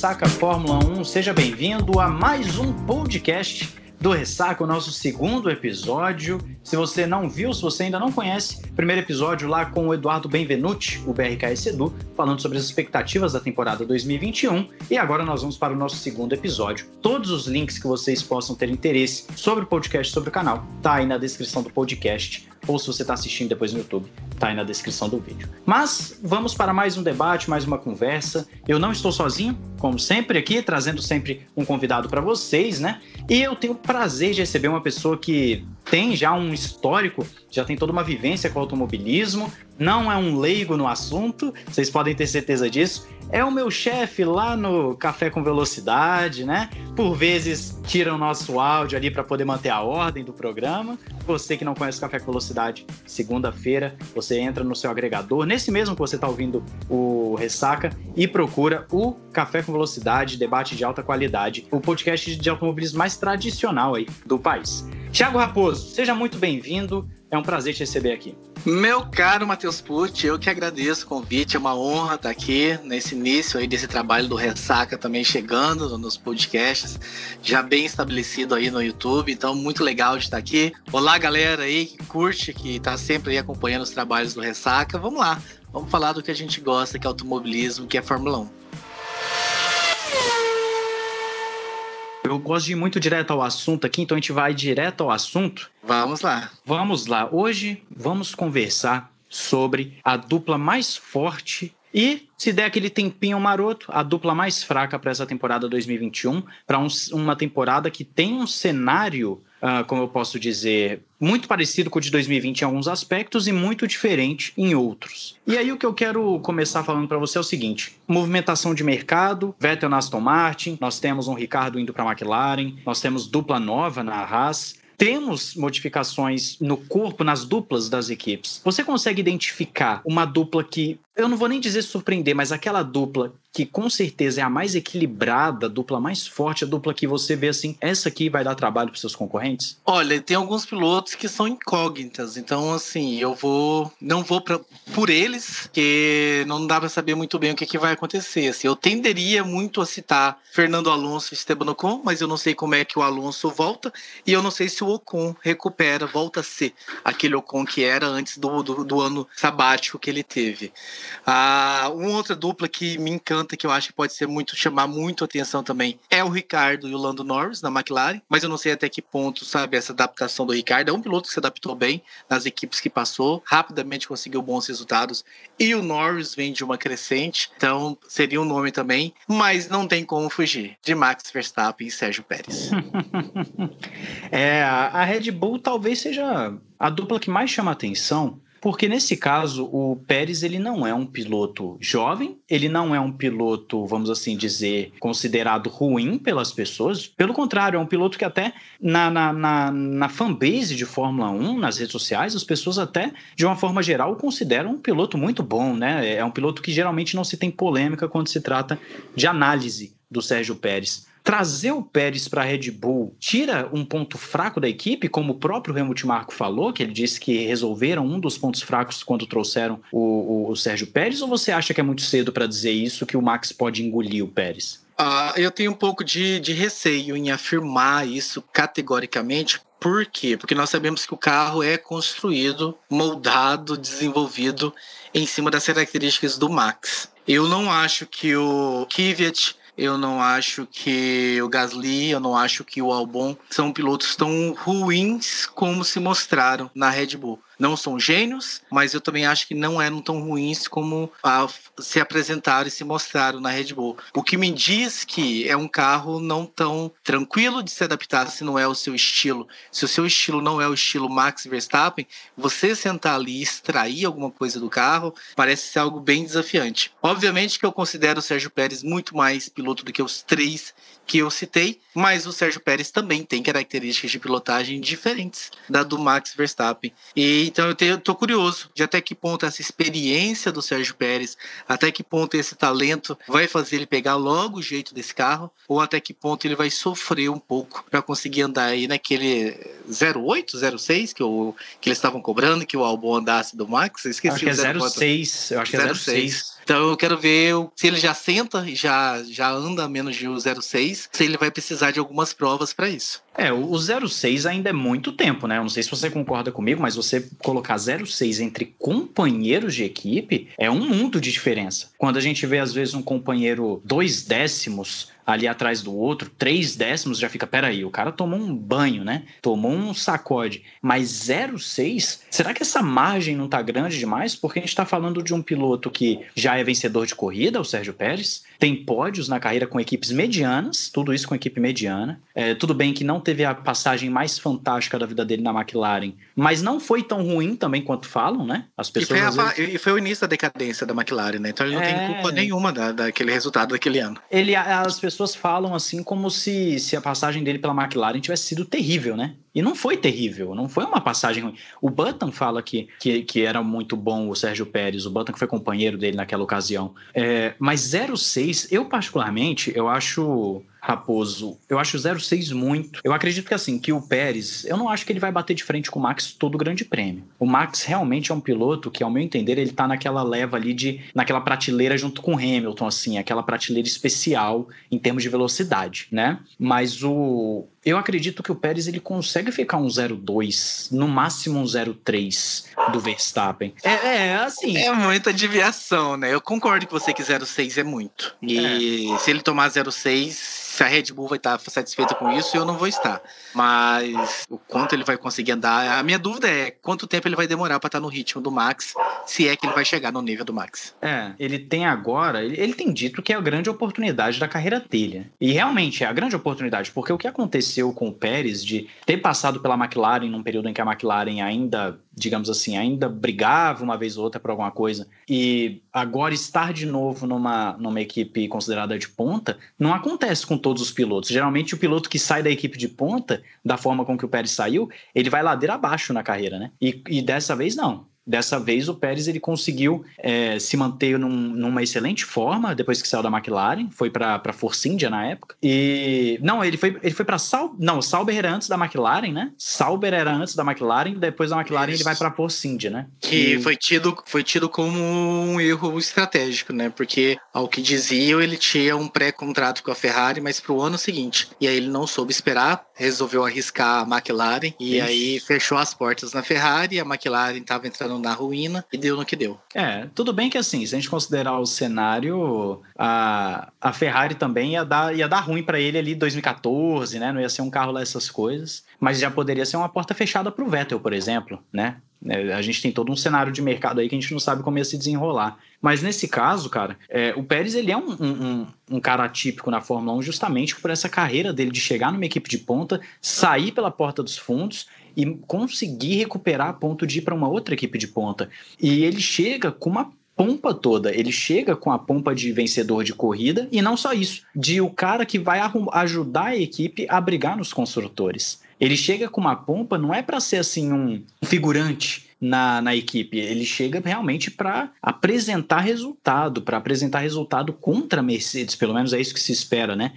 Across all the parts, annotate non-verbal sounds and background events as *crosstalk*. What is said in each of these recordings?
Ressaca Fórmula 1, seja bem-vindo a mais um podcast do Ressaca, o nosso segundo episódio. Se você não viu, se você ainda não conhece, primeiro episódio lá com o Eduardo Benvenuti, o BRKS Edu, falando sobre as expectativas da temporada 2021. E agora nós vamos para o nosso segundo episódio. Todos os links que vocês possam ter interesse sobre o podcast, sobre o canal, tá aí na descrição do podcast ou se você está assistindo depois no YouTube, tá aí na descrição do vídeo. Mas vamos para mais um debate, mais uma conversa. Eu não estou sozinho, como sempre aqui, trazendo sempre um convidado para vocês, né? E eu tenho o prazer de receber uma pessoa que tem já um histórico, já tem toda uma vivência com automobilismo, não é um leigo no assunto, vocês podem ter certeza disso. É o meu chefe lá no Café com Velocidade, né? Por vezes tira o nosso áudio ali para poder manter a ordem do programa. Você que não conhece Café com Velocidade, segunda-feira você entra no seu agregador, nesse mesmo que você está ouvindo o Ressaca, e procura o Café com Velocidade, debate de alta qualidade, o podcast de automobilismo mais tradicional aí do país. Tiago Raposo, seja muito bem-vindo. É um prazer te receber aqui. Meu caro Matheus Pucci, eu que agradeço o convite, é uma honra estar aqui nesse início aí desse trabalho do Ressaca também chegando nos podcasts, já bem estabelecido aí no YouTube, então muito legal de estar aqui. Olá galera aí que curte, que está sempre aí acompanhando os trabalhos do Ressaca, vamos lá, vamos falar do que a gente gosta, que é automobilismo, que é Fórmula 1. Eu gosto de ir muito direto ao assunto aqui, então a gente vai direto ao assunto. Vamos lá. Vamos lá. Hoje vamos conversar sobre a dupla mais forte e, se der aquele tempinho maroto, a dupla mais fraca para essa temporada 2021, para um, uma temporada que tem um cenário uh, como eu posso dizer, muito parecido com o de 2020 em alguns aspectos e muito diferente em outros. E aí o que eu quero começar falando para você é o seguinte: movimentação de mercado, Vettel na Aston Martin, nós temos um Ricardo indo para a McLaren, nós temos dupla nova na Haas, temos modificações no corpo, nas duplas das equipes. Você consegue identificar uma dupla que, eu não vou nem dizer surpreender, mas aquela dupla que com certeza é a mais equilibrada, a dupla mais forte, a dupla que você vê assim, essa aqui vai dar trabalho para seus concorrentes? Olha, tem alguns pilotos que são incógnitas, então assim, eu vou não vou pra, por eles, que não dá para saber muito bem o que, que vai acontecer. Assim, eu tenderia muito a citar Fernando Alonso e Esteban Ocon, mas eu não sei como é que o Alonso volta e eu não sei se o Ocon recupera, volta a ser aquele Ocon que era antes do, do, do ano sabático que ele teve. Ah, uma outra dupla que me encanta que eu acho que pode ser muito chamar muito atenção também é o Ricardo e o Lando Norris na McLaren, mas eu não sei até que ponto, sabe, essa adaptação do Ricardo. É um piloto que se adaptou bem nas equipes que passou, rapidamente conseguiu bons resultados e o Norris vem de uma crescente, então seria um nome também, mas não tem como fugir de Max Verstappen e Sérgio Pérez. *laughs* é, a Red Bull talvez seja a dupla que mais chama atenção porque nesse caso, o Pérez ele não é um piloto jovem, ele não é um piloto, vamos assim dizer, considerado ruim pelas pessoas. Pelo contrário, é um piloto que até na, na, na, na fanbase de Fórmula 1, nas redes sociais, as pessoas até, de uma forma geral, o consideram um piloto muito bom, né? É um piloto que geralmente não se tem polêmica quando se trata de análise do Sérgio Pérez trazer o Pérez para a Red Bull tira um ponto fraco da equipe, como o próprio Helmut Marko falou, que ele disse que resolveram um dos pontos fracos quando trouxeram o, o, o Sérgio Pérez, ou você acha que é muito cedo para dizer isso, que o Max pode engolir o Pérez? Uh, eu tenho um pouco de, de receio em afirmar isso categoricamente, por quê? Porque nós sabemos que o carro é construído, moldado, desenvolvido em cima das características do Max. Eu não acho que o Kvyat eu não acho que o Gasly, eu não acho que o Albon são pilotos tão ruins como se mostraram na Red Bull não são gênios, mas eu também acho que não eram tão ruins como a, se apresentaram e se mostraram na Red Bull. O que me diz que é um carro não tão tranquilo de se adaptar se não é o seu estilo. Se o seu estilo não é o estilo Max Verstappen, você sentar ali e extrair alguma coisa do carro parece ser algo bem desafiante. Obviamente que eu considero o Sérgio Pérez muito mais piloto do que os três que eu citei, mas o Sérgio Pérez também tem características de pilotagem diferentes da do Max Verstappen. E então eu, tenho, eu tô curioso de até que ponto essa experiência do Sérgio Pérez, até que ponto esse talento vai fazer ele pegar logo o jeito desse carro, ou até que ponto ele vai sofrer um pouco para conseguir andar aí naquele 08, 06 que, que eles estavam cobrando, que o Albon andasse do Max. Eu esqueci acho que é 06, eu acho que é 06. Então eu quero ver se ele já senta já, já anda menos de 0,6, se ele vai precisar de algumas provas para isso. É, o 06 ainda é muito tempo, né? Eu não sei se você concorda comigo, mas você colocar 06 entre companheiros de equipe é um mundo de diferença. Quando a gente vê, às vezes, um companheiro dois décimos ali atrás do outro, três décimos, já fica, peraí, o cara tomou um banho, né? Tomou um sacode. Mas 0,6, será que essa margem não tá grande demais? Porque a gente tá falando de um piloto que já é vencedor de corrida, o Sérgio Pérez, tem pódios na carreira com equipes medianas, tudo isso com equipe mediana. É, tudo bem que não teve a passagem mais fantástica da vida dele na McLaren, mas não foi tão ruim também quanto falam, né? As pessoas. E foi, a, vezes... e foi o início da decadência da McLaren, né? Então ele não é... tem culpa nenhuma da, daquele resultado daquele ano. Ele, as pessoas falam assim como se, se a passagem dele pela McLaren tivesse sido terrível, né? E não foi terrível, não foi uma passagem ruim. O Button fala que, que, que era muito bom o Sérgio Pérez, o Button que foi companheiro dele naquela ocasião. É, mas 06, eu particularmente, eu acho Raposo, eu acho o 06 muito. Eu acredito que assim, que o Pérez, eu não acho que ele vai bater de frente com o Max todo o grande prêmio. O Max realmente é um piloto que, ao meu entender, ele tá naquela leva ali de. naquela prateleira junto com o Hamilton, assim, aquela prateleira especial em termos de velocidade, né? Mas o, eu acredito que o Pérez ele consegue ficar um 0,2, no máximo um 0,3 do Verstappen. É, é, assim. É muita deviação, né? Eu concordo que você que 0,6 é muito. E é. se ele tomar 0,6 se a Red Bull vai estar satisfeita com isso, eu não vou estar. Mas o quanto ele vai conseguir andar, a minha dúvida é quanto tempo ele vai demorar para estar no ritmo do Max, se é que ele vai chegar no nível do Max. É, ele tem agora, ele, ele tem dito que é a grande oportunidade da carreira dele. E realmente é a grande oportunidade, porque o que aconteceu com o Pérez de ter passado pela McLaren num período em que a McLaren ainda digamos assim, ainda brigava uma vez ou outra por alguma coisa, e agora estar de novo numa, numa equipe considerada de ponta, não acontece com todos os pilotos. Geralmente, o piloto que sai da equipe de ponta, da forma com que o Pérez saiu, ele vai ladeira abaixo na carreira, né? E, e dessa vez, não. Dessa vez o Pérez ele conseguiu é, se manter num, numa excelente forma depois que saiu da McLaren, foi para Force India na época. E não, ele foi ele foi para Sal, não, Sauber era antes da McLaren, né? Sauber era antes da McLaren, depois da McLaren Isso. ele vai para Force India, né? Que e... foi tido foi tido como um erro estratégico, né? Porque ao que diziam, ele tinha um pré-contrato com a Ferrari, mas para o ano seguinte. E aí ele não soube esperar, resolveu arriscar a McLaren e aí fechou as portas na Ferrari, a McLaren estava entrando na ruína e deu no que deu. É, tudo bem que assim, se a gente considerar o cenário, a, a Ferrari também ia dar, ia dar ruim para ele ali 2014, né? Não ia ser um carro lá essas coisas, mas já poderia ser uma porta fechada para o Vettel, por exemplo, né? É, a gente tem todo um cenário de mercado aí que a gente não sabe como ia se desenrolar. Mas nesse caso, cara, é, o Pérez ele é um, um, um, cara atípico na Fórmula 1 justamente por essa carreira dele de chegar numa equipe de ponta, sair pela porta dos fundos e conseguir recuperar a ponto de ir para uma outra equipe de ponta. E ele chega com uma pompa toda. Ele chega com a pompa de vencedor de corrida e não só isso, de o cara que vai ajudar a equipe a brigar nos construtores. Ele chega com uma pompa, não é para ser assim um figurante na, na equipe, ele chega realmente para apresentar resultado, para apresentar resultado contra a Mercedes, pelo menos é isso que se espera, né?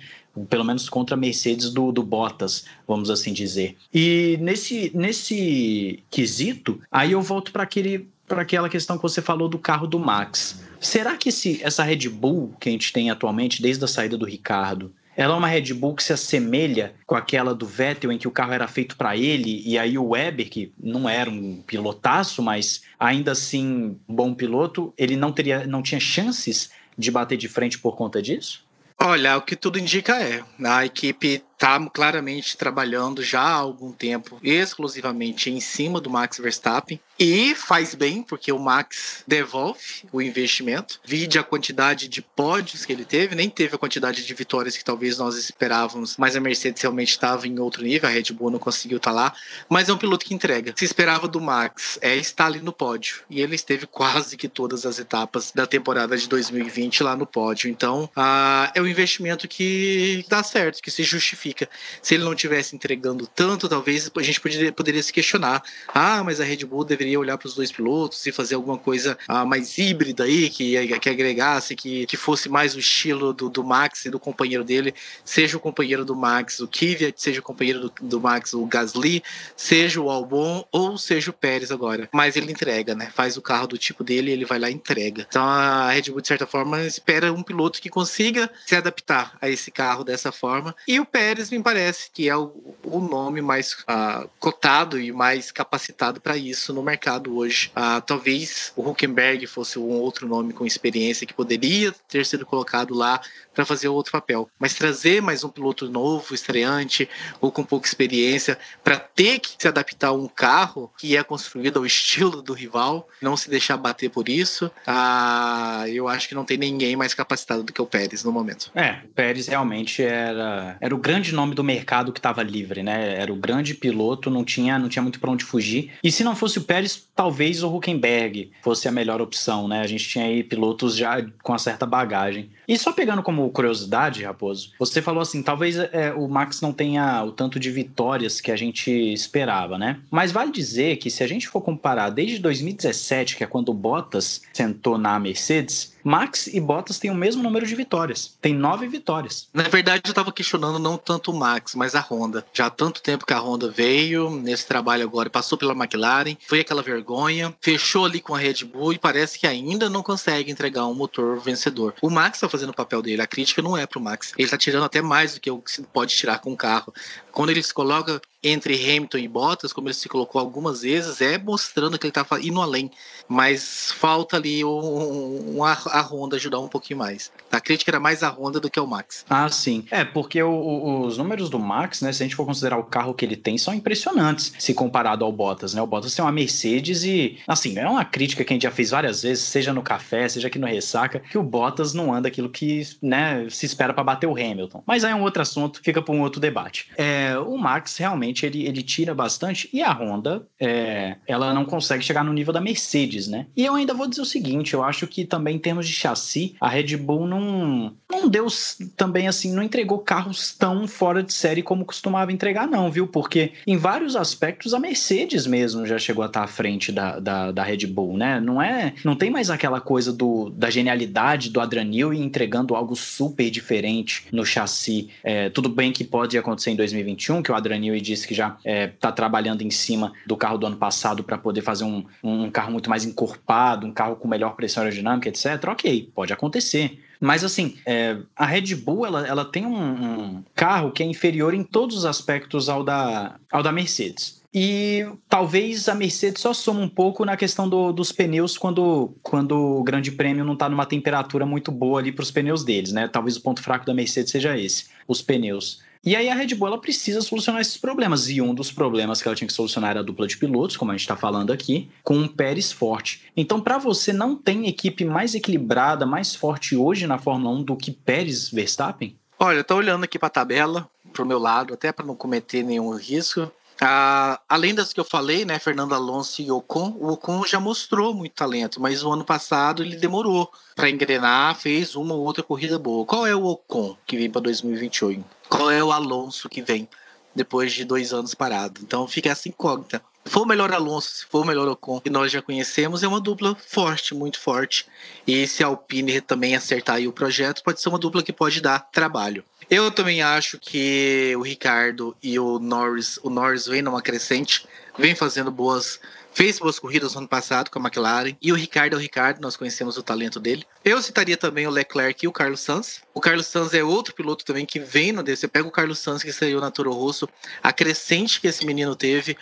pelo menos contra a Mercedes do, do Bottas, vamos assim dizer. E nesse, nesse quesito, aí eu volto para aquele para aquela questão que você falou do carro do Max. Será que esse, essa Red Bull que a gente tem atualmente, desde a saída do Ricardo, ela é uma Red Bull que se assemelha com aquela do Vettel, em que o carro era feito para ele, e aí o Weber, que não era um pilotaço, mas ainda assim bom piloto, ele não, teria, não tinha chances de bater de frente por conta disso? Olha, o que tudo indica é, a equipe está claramente trabalhando já há algum tempo exclusivamente em cima do Max Verstappen e faz bem porque o Max devolve o investimento. Vide a quantidade de pódios que ele teve, nem teve a quantidade de vitórias que talvez nós esperávamos, mas a Mercedes realmente estava em outro nível, a Red Bull não conseguiu estar tá lá, mas é um piloto que entrega. Se esperava do Max é estar ali no pódio e ele esteve quase que todas as etapas da temporada de 2020 lá no pódio. Então, uh, é um investimento que dá certo, que se justifica justifica. Se ele não tivesse entregando tanto, talvez a gente poderia, poderia se questionar. Ah, mas a Red Bull deveria olhar para os dois pilotos e fazer alguma coisa ah, mais híbrida aí, que, que agregasse, que, que fosse mais o estilo do, do Max e do companheiro dele, seja o companheiro do Max, o Kvyat, seja o companheiro do, do Max, o Gasly, seja o Albon ou seja o Pérez agora. Mas ele entrega, né? Faz o carro do tipo dele ele vai lá e entrega. Então a Red Bull, de certa forma, espera um piloto que consiga se adaptar a esse carro dessa forma. E o Pérez me parece que é o, o nome mais uh, cotado e mais capacitado para isso no mercado hoje. Uh, talvez o Huckenberg fosse um outro nome com experiência que poderia ter sido colocado lá para fazer outro papel. Mas trazer mais um piloto novo, estreante ou com pouca experiência para ter que se adaptar a um carro que é construído ao estilo do rival, não se deixar bater por isso, ah, eu acho que não tem ninguém mais capacitado do que o Pérez no momento. É, Pérez realmente era, era o grande nome do mercado que estava livre, né? Era o grande piloto, não tinha, não tinha muito para onde fugir. E se não fosse o Pérez, talvez o Huckenberg fosse a melhor opção, né? A gente tinha aí pilotos já com uma certa bagagem. E só pegando como curiosidade, Raposo, você falou assim, talvez é, o Max não tenha o tanto de vitórias que a gente esperava, né? Mas vale dizer que se a gente for comparar desde 2017, que é quando o Bottas sentou na Mercedes, Max e Bottas têm o mesmo número de vitórias. Tem nove vitórias. Na verdade, eu estava questionando não tanto o Max, mas a Honda. Já há tanto tempo que a Honda veio nesse trabalho agora, passou pela McLaren, foi aquela vergonha, fechou ali com a Red Bull e parece que ainda não consegue entregar um motor vencedor. O Max está fazendo o papel dele, a crítica não é pro Max. Ele está tirando até mais do que que se pode tirar com o carro. Quando ele se coloca entre Hamilton e Bottas, como ele se colocou algumas vezes, é mostrando que ele está indo além. Mas falta ali um, um, a, a Honda ajudar um pouquinho mais. A crítica era mais a Honda do que o Max. Ah, sim. É, porque o, o, os números do Max, né, se a gente for considerar o carro que ele tem, são impressionantes se comparado ao Bottas, né? O Bottas tem uma Mercedes e, assim, é uma crítica que a gente já fez várias vezes, seja no café, seja aqui no Ressaca, que o Bottas não anda aquilo que, né, se espera para bater o Hamilton. Mas aí é um outro assunto, fica para um outro debate. É, o Max realmente ele, ele tira bastante e a Honda, é, ela não consegue chegar no nível da Mercedes, né? E eu ainda vou dizer o seguinte, eu acho que também em termos de chassi, a Red Bull não, não deu também assim, não entregou carros tão fora de série como costumava entregar, não, viu? Porque em vários aspectos a Mercedes mesmo já chegou a estar à frente da, da, da Red Bull, né? Não é, não tem mais aquela coisa do, da genialidade do Adrian Newey entregando algo super diferente no chassi. É, tudo bem que pode acontecer em 2021, que o Adrian Newey disse que já está é, tá trabalhando em cima do carro do ano passado para poder fazer um, um carro muito mais encorpado, um carro com melhor pressão aerodinâmica, etc. Ok, pode acontecer. Mas assim, é, a Red Bull ela, ela tem um, um, carro que é inferior em todos os aspectos ao da, ao da Mercedes. E talvez a Mercedes só soma um pouco na questão do, dos pneus quando, quando o Grande Prêmio não está numa temperatura muito boa ali para os pneus deles, né? Talvez o ponto fraco da Mercedes seja esse, os pneus. E aí a Red Bull ela precisa solucionar esses problemas. E um dos problemas que ela tinha que solucionar era a dupla de pilotos, como a gente está falando aqui, com um Pérez forte. Então, para você, não tem equipe mais equilibrada, mais forte hoje na Fórmula 1 do que Pérez Verstappen? Olha, eu olhando aqui para a tabela, pro meu lado, até para não cometer nenhum risco. Ah, além das que eu falei, né, Fernando Alonso e Ocon, o Ocon já mostrou muito talento, mas o ano passado ele demorou para engrenar, fez uma ou outra corrida boa. Qual é o Ocon que vem para 2028? Qual é o Alonso que vem depois de dois anos parado? Então fica essa incógnita. Se for o melhor Alonso, se for o melhor Ocon, que nós já conhecemos, é uma dupla forte, muito forte. E se a Alpine também acertar aí o projeto, pode ser uma dupla que pode dar trabalho. Eu também acho que o Ricardo e o Norris, o Norris vem numa crescente, vem fazendo boas, fez boas corridas no ano passado com a McLaren. E o Ricardo é o Ricardo, nós conhecemos o talento dele. Eu citaria também o Leclerc e o Carlos Sainz. O Carlos Sainz é outro piloto também que vem no Você pega o Carlos Sainz que saiu na Toro Rosso, a crescente que esse menino teve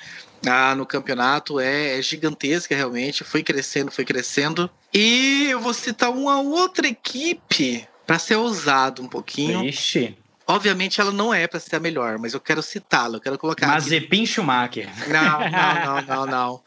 ah, no campeonato é, é gigantesca realmente, foi crescendo, foi crescendo. E eu vou citar uma outra equipe para ser ousado um pouquinho. Ixi. Obviamente ela não é para ser a melhor, mas eu quero citá-la, eu quero colocar. Mazepin Schumacher. Não, não, *laughs* não, não, não.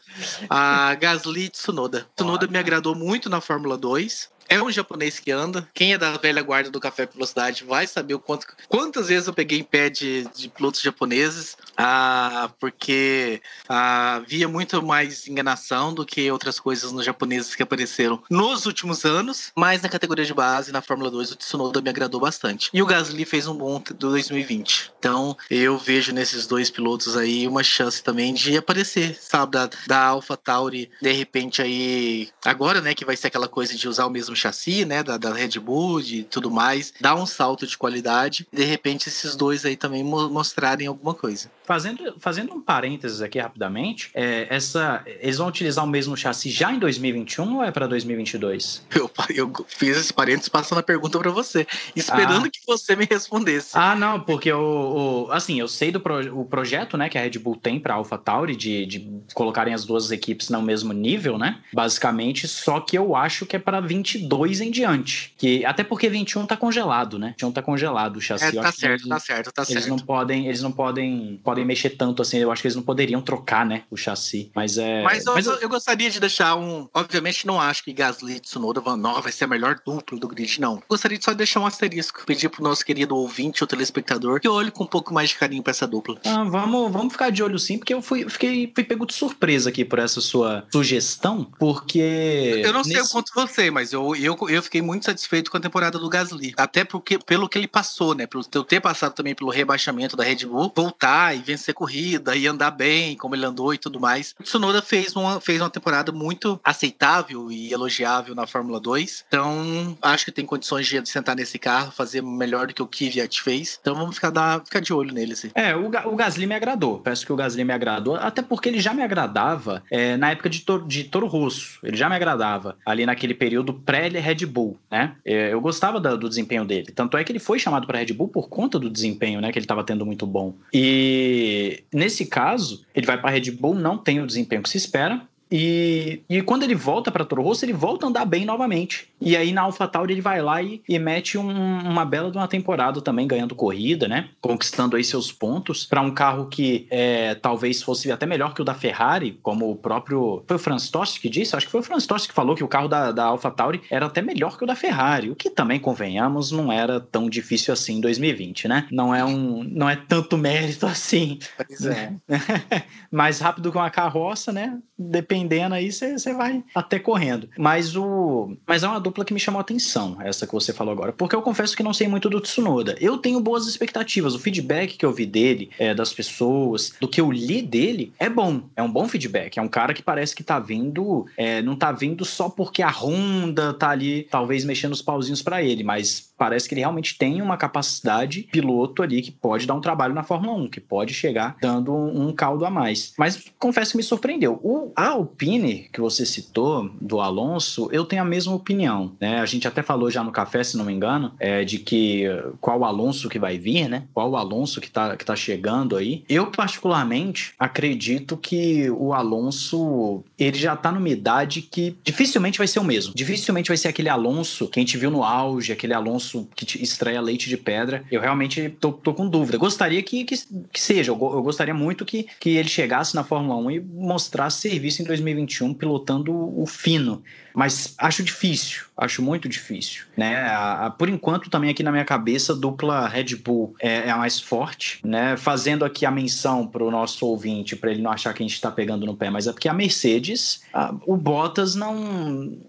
A Gasly Tsunoda. Tsunoda me agradou muito na Fórmula 2. É um japonês que anda. Quem é da velha guarda do Café Velocidade vai saber o quanto, quantas vezes eu peguei em pé de, de pilotos japoneses, ah, porque ah, havia muito mais enganação do que outras coisas nos japoneses que apareceram nos últimos anos. Mas na categoria de base, na Fórmula 2, o Tsunoda me agradou bastante. E o Gasly fez um bom do 2020. Então eu vejo nesses dois pilotos aí uma chance também de aparecer, sabe, da, da Alpha Tauri, de repente aí, agora, né, que vai ser aquela coisa de usar o mesmo chassi, né, da, da Red Bull e tudo mais, dar um salto de qualidade, de repente esses dois aí também mostrarem alguma coisa. Fazendo, fazendo um parênteses aqui rapidamente, é, essa, eles vão utilizar o mesmo chassi já em 2021 ou é para 2022? Eu, eu fiz esse parênteses passando a pergunta para você, esperando ah. que você me respondesse. Ah, não, porque o, o assim, eu sei do pro, o projeto, né, que a Red Bull tem para AlphaTauri de, de colocarem as duas equipes no mesmo nível, né? Basicamente, só que eu acho que é para 22 em diante, que até porque 21 tá congelado, né? 21 tá congelado o chassi. É, tá certo, eles, tá certo, tá eles certo. não podem, eles não podem, podem mexer tanto assim. Eu acho que eles não poderiam trocar, né, o chassi. Mas é. Mas, mas eu, eu, gostaria de deixar um. Obviamente, não acho que Gasly e Tsunoda vão, não, vai ser a melhor dupla do grid, não. Gostaria de só deixar um asterisco, pedir pro nosso querido ouvinte ou telespectador que olhe com um pouco mais de carinho para essa dupla. Ah, vamos, vamos ficar de olho sim, porque eu fui, fiquei, fui pego de surpresa aqui por essa sua sugestão, porque. Eu não sei o quanto você, mas eu, eu, eu fiquei muito satisfeito com a temporada do Gasly. Até porque, pelo que ele passou, né? Pelo ter passado também pelo rebaixamento da Red Bull, voltar e vencer corrida e andar bem, como ele andou e tudo mais. O Tsunoda fez uma, fez uma temporada muito aceitável e elogiável na Fórmula 2. Então, acho que tem condições de sentar nesse carro, fazer melhor do que o Kvyat fez. Então, vamos ficar, ficar de olho nele, assim. É, o, o Gasly me agradou. Peço que o Gasly me agradou, até porque ele já me agradava é, na época de, Toro, de Toro Rosso. Ele já me agradava ali naquele período pré-Red Bull, né? É, eu gostava do desempenho dele. Tanto é que ele foi chamado para Red Bull por conta do desempenho, né? Que ele estava tendo muito bom. E nesse caso, ele vai para Red Bull, não tem o desempenho que se espera. E, e quando ele volta para Toro Rosso, ele volta a andar bem novamente. E aí na AlphaTauri ele vai lá e, e mete um, uma bela de uma temporada também, ganhando corrida, né? Conquistando aí seus pontos para um carro que é, talvez fosse até melhor que o da Ferrari, como o próprio. Foi o Franz Tost que disse? Acho que foi o Franz Tost que falou que o carro da, da AlphaTauri era até melhor que o da Ferrari. O que também, convenhamos, não era tão difícil assim em 2020, né? Não é, um, não é tanto mérito assim. Pois é. *laughs* Mais rápido que uma carroça, né? Depende dependendo aí, você vai até correndo. Mas o. Mas é uma dupla que me chamou a atenção, essa que você falou agora. Porque eu confesso que não sei muito do Tsunoda. Eu tenho boas expectativas. O feedback que eu vi dele, é, das pessoas, do que eu li dele, é bom. É um bom feedback. É um cara que parece que tá vindo. É, não tá vindo só porque a Honda tá ali, talvez, mexendo os pauzinhos para ele, mas parece que ele realmente tem uma capacidade piloto ali que pode dar um trabalho na Fórmula 1, que pode chegar dando um, caldo a mais. Mas confesso que me surpreendeu. O, a Alpine, que você citou, do Alonso, eu tenho a mesma opinião. Né? A gente até falou já no café, se não me engano, é, de que qual Alonso que vai vir, né? Qual Alonso que tá, que tá chegando aí. Eu, particularmente, acredito que o Alonso, ele já tá numa idade que dificilmente vai ser o mesmo. Dificilmente vai ser aquele Alonso que a gente viu no auge, aquele Alonso que estreia leite de pedra. Eu realmente tô, tô com dúvida. Gostaria que, que, que seja, eu, eu, gostaria muito que, que ele chegasse na Fórmula 1 e mostrasse serviço em 2021 pilotando o fino. Mas acho difícil, acho muito difícil. Né? A, por enquanto, também aqui na minha cabeça, dupla Red Bull é, é a mais forte. Né? Fazendo aqui a menção para o nosso ouvinte, para ele não achar que a gente está pegando no pé, mas é porque a Mercedes, a, o Bottas não,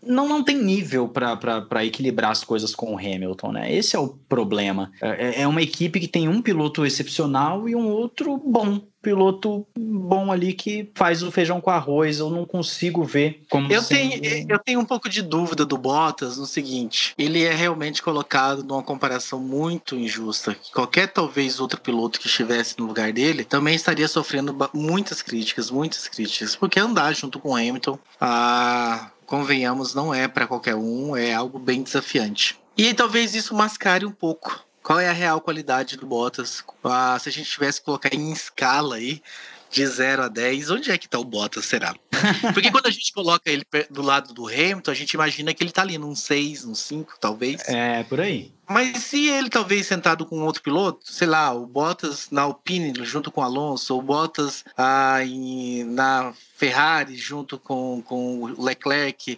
não, não tem nível para equilibrar as coisas com o Hamilton. Né? Esse é o problema. É, é uma equipe que tem um piloto excepcional e um outro bom piloto bom ali que faz o feijão com arroz. Eu não consigo ver como. Eu, sendo... tenho, eu tenho um pouco de dúvida do Bottas no seguinte: ele é realmente colocado numa comparação muito injusta. Qualquer talvez outro piloto que estivesse no lugar dele também estaria sofrendo muitas críticas, muitas críticas, porque andar junto com o Hamilton, ah, convenhamos, não é para qualquer um, é algo bem desafiante. E talvez isso mascare um pouco qual é a real qualidade do Bottas? Ah, se a gente tivesse que colocar em escala aí, de 0 a 10, onde é que tá o Bottas, será? *laughs* Porque quando a gente coloca ele do lado do Hamilton, a gente imagina que ele tá ali num 6, num 5, talvez. É, por aí. Mas se ele talvez sentado com outro piloto, sei lá, o Bottas na Alpine junto com o Alonso, ou o Bottas ah, em, na Ferrari junto com, com o Leclerc,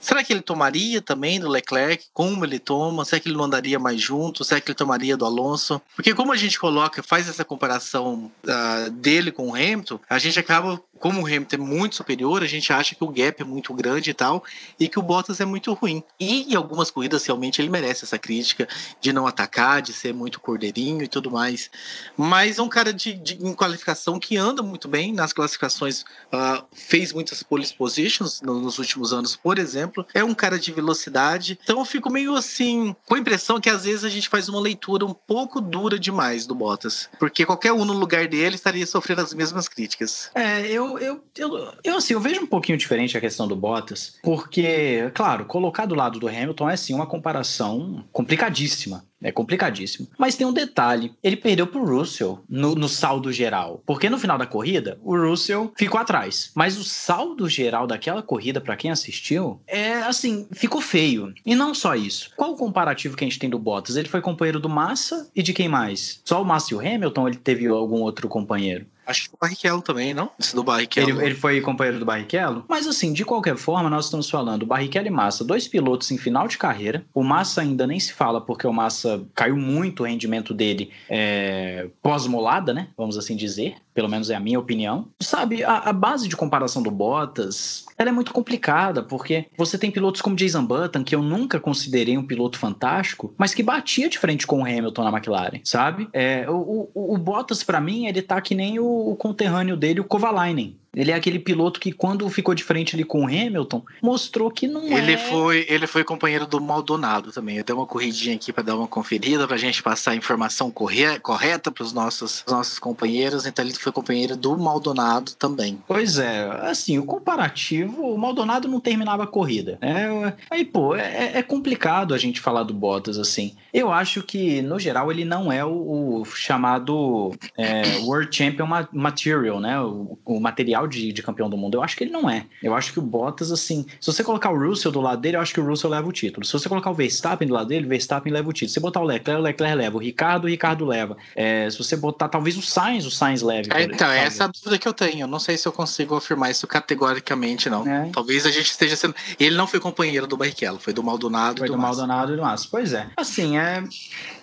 Será que ele tomaria também do Leclerc? Como ele toma? Será que ele não andaria mais junto? Será que ele tomaria do Alonso? Porque como a gente coloca, faz essa comparação uh, dele com o Hamilton, a gente acaba como o Hamilton é muito superior, a gente acha que o gap é muito grande e tal, e que o Bottas é muito ruim. E em algumas corridas, realmente, ele merece essa crítica de não atacar, de ser muito cordeirinho e tudo mais. Mas é um cara de, de em qualificação que anda muito bem nas classificações, uh, fez muitas pole positions nos últimos anos, por exemplo. É um cara de velocidade. Então eu fico meio assim, com a impressão que às vezes a gente faz uma leitura um pouco dura demais do Bottas. Porque qualquer um no lugar dele estaria sofrendo as mesmas críticas. É, eu eu, eu, eu, assim, eu vejo um pouquinho diferente a questão do Bottas, porque, claro, colocar do lado do Hamilton é sim uma comparação complicadíssima. É complicadíssimo. Mas tem um detalhe: ele perdeu pro Russell no, no, saldo geral. Porque no final da corrida, o Russell ficou atrás. Mas o saldo geral daquela corrida, para quem assistiu, é assim, ficou feio. E não só isso. Qual o comparativo que a gente tem do Bottas? Ele foi companheiro do Massa e de quem mais? Só o Massa e o Hamilton ele teve algum outro companheiro? Acho que o Barrichello também, não? Esse do Barrichello. Ele, ele, foi companheiro do Barrichello? Mas assim, de qualquer forma, nós estamos falando Barrichello e Massa, dois pilotos em final de carreira. O Massa ainda nem se fala, porque o Massa caiu muito o rendimento dele é, pós-molada, né? Vamos assim dizer. Pelo menos é a minha opinião. Sabe, a, a base de comparação do Bottas ela é muito complicada, porque você tem pilotos como Jason Button, que eu nunca considerei um piloto fantástico, mas que batia de frente com o Hamilton na McLaren, sabe? É, o, o, o Bottas, para mim, ele tá que nem o, o conterrâneo dele, o Kovalainen. Ele é aquele piloto que, quando ficou de frente ali com o Hamilton, mostrou que não ele é. Foi, ele foi companheiro do Maldonado também. Eu dei uma corridinha aqui para dar uma conferida, para a gente passar a informação corre correta para os nossos, nossos companheiros. Então, ele foi companheiro do Maldonado também. Pois é, assim, o comparativo, o Maldonado não terminava a corrida. Né? Aí, pô, é, é complicado a gente falar do Bottas assim. Eu acho que, no geral, ele não é o, o chamado é, World Champion Material, né? O, o material de, de, campeão do mundo. Eu acho que ele não é. Eu acho que o Bottas, assim, se você colocar o Russell do lado dele, eu acho que o Russell leva o título. Se você colocar o Verstappen do lado dele, o Verstappen leva o título. Se você botar o Leclerc, o Leclerc leva. O Ricardo, o Ricardo leva. É, se você botar talvez o Sainz, o Sainz leve. É, então, é essa a dúvida que eu tenho. Eu não sei se eu consigo afirmar isso categoricamente, não. É. Talvez a gente esteja sendo. Ele não foi companheiro do Barrichello, foi do Maldonado. Foi do, do Maldonado e do Massa. Pois é. Assim, é,